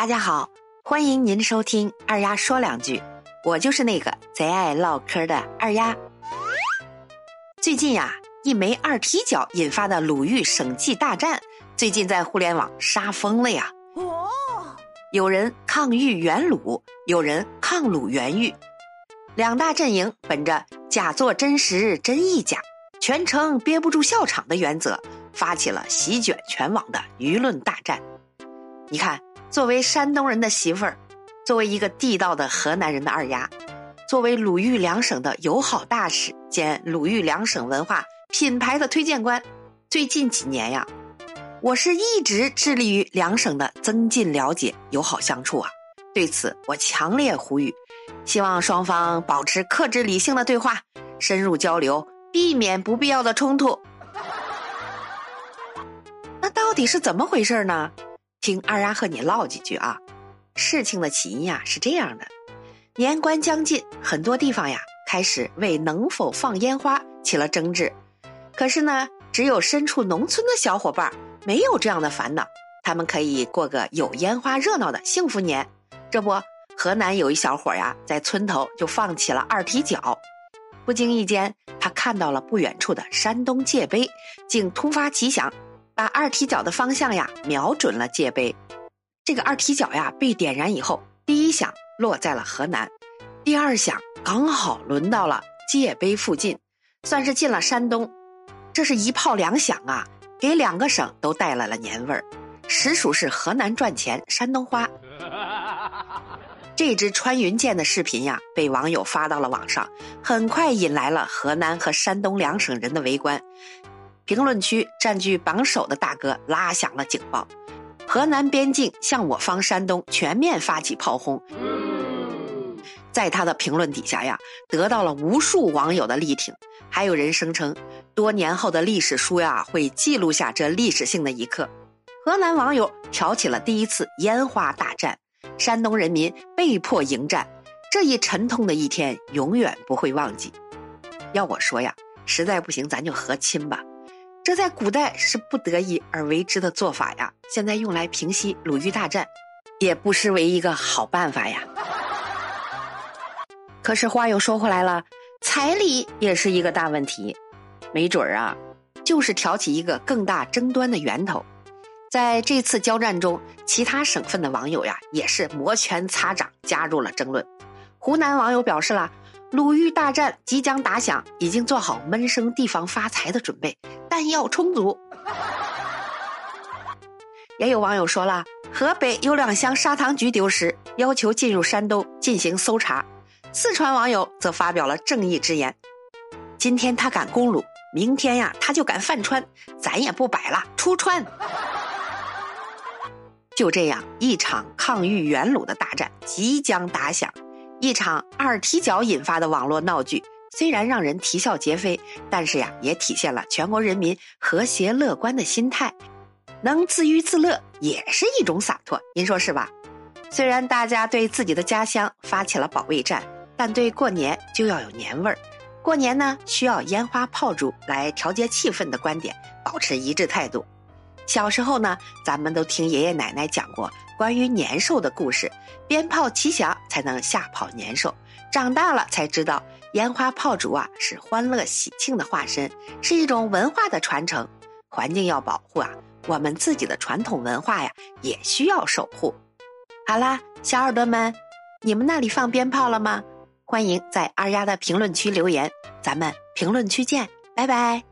大家好，欢迎您收听二丫说两句，我就是那个贼爱唠嗑的二丫。最近呀，一枚二踢脚引发的鲁豫省际大战，最近在互联网杀疯了呀。哦，有人抗豫援鲁，有人抗鲁援豫，两大阵营本着假作真实真亦假，全程憋不住笑场的原则，发起了席卷全网的舆论大战。你看。作为山东人的媳妇儿，作为一个地道的河南人的二丫，作为鲁豫两省的友好大使兼鲁豫两省文化品牌的推荐官，最近几年呀，我是一直致力于两省的增进了解、友好相处啊。对此，我强烈呼吁，希望双方保持克制理性的对话，深入交流，避免不必要的冲突。那到底是怎么回事呢？听二丫和你唠几句啊，事情的起因呀是这样的：年关将近，很多地方呀开始为能否放烟花起了争执。可是呢，只有身处农村的小伙伴没有这样的烦恼，他们可以过个有烟花热闹的幸福年。这不，河南有一小伙呀，在村头就放起了二踢脚。不经意间，他看到了不远处的山东界碑，竟突发奇想。把二踢脚的方向呀瞄准了界碑，这个二踢脚呀被点燃以后，第一响落在了河南，第二响刚好轮到了界碑附近，算是进了山东。这是一炮两响啊，给两个省都带来了年味儿，实属是河南赚钱，山东花。这支穿云箭的视频呀，被网友发到了网上，很快引来了河南和山东两省人的围观。评论区占据榜首的大哥拉响了警报，河南边境向我方山东全面发起炮轰。在他的评论底下呀，得到了无数网友的力挺，还有人声称，多年后的历史书呀会记录下这历史性的一刻。河南网友挑起了第一次烟花大战，山东人民被迫迎战，这一沉痛的一天永远不会忘记。要我说呀，实在不行咱就和亲吧。这在古代是不得已而为之的做法呀，现在用来平息鲁豫大战，也不失为一个好办法呀。可是话又说回来了，彩礼也是一个大问题，没准儿啊，就是挑起一个更大争端的源头。在这次交战中，其他省份的网友呀，也是摩拳擦掌加入了争论。湖南网友表示了。鲁豫大战即将打响，已经做好闷声地方发财的准备，弹药充足。也有网友说了，河北有两箱砂糖橘丢失，要求进入山东进行搜查。四川网友则发表了正义之言：今天他敢攻鲁，明天呀他就敢犯川，咱也不摆了，出川。就这样，一场抗豫援鲁的大战即将打响。一场二踢脚引发的网络闹剧，虽然让人啼笑皆非，但是呀，也体现了全国人民和谐乐观的心态。能自娱自乐也是一种洒脱，您说是吧？虽然大家对自己的家乡发起了保卫战，但对过年就要有年味儿。过年呢，需要烟花炮竹来调节气氛的观点，保持一致态度。小时候呢，咱们都听爷爷奶奶讲过。关于年兽的故事，鞭炮齐响才能吓跑年兽。长大了才知道，烟花炮竹啊是欢乐喜庆的化身，是一种文化的传承。环境要保护啊，我们自己的传统文化呀也需要守护。好啦，小耳朵们，你们那里放鞭炮了吗？欢迎在二丫的评论区留言，咱们评论区见，拜拜。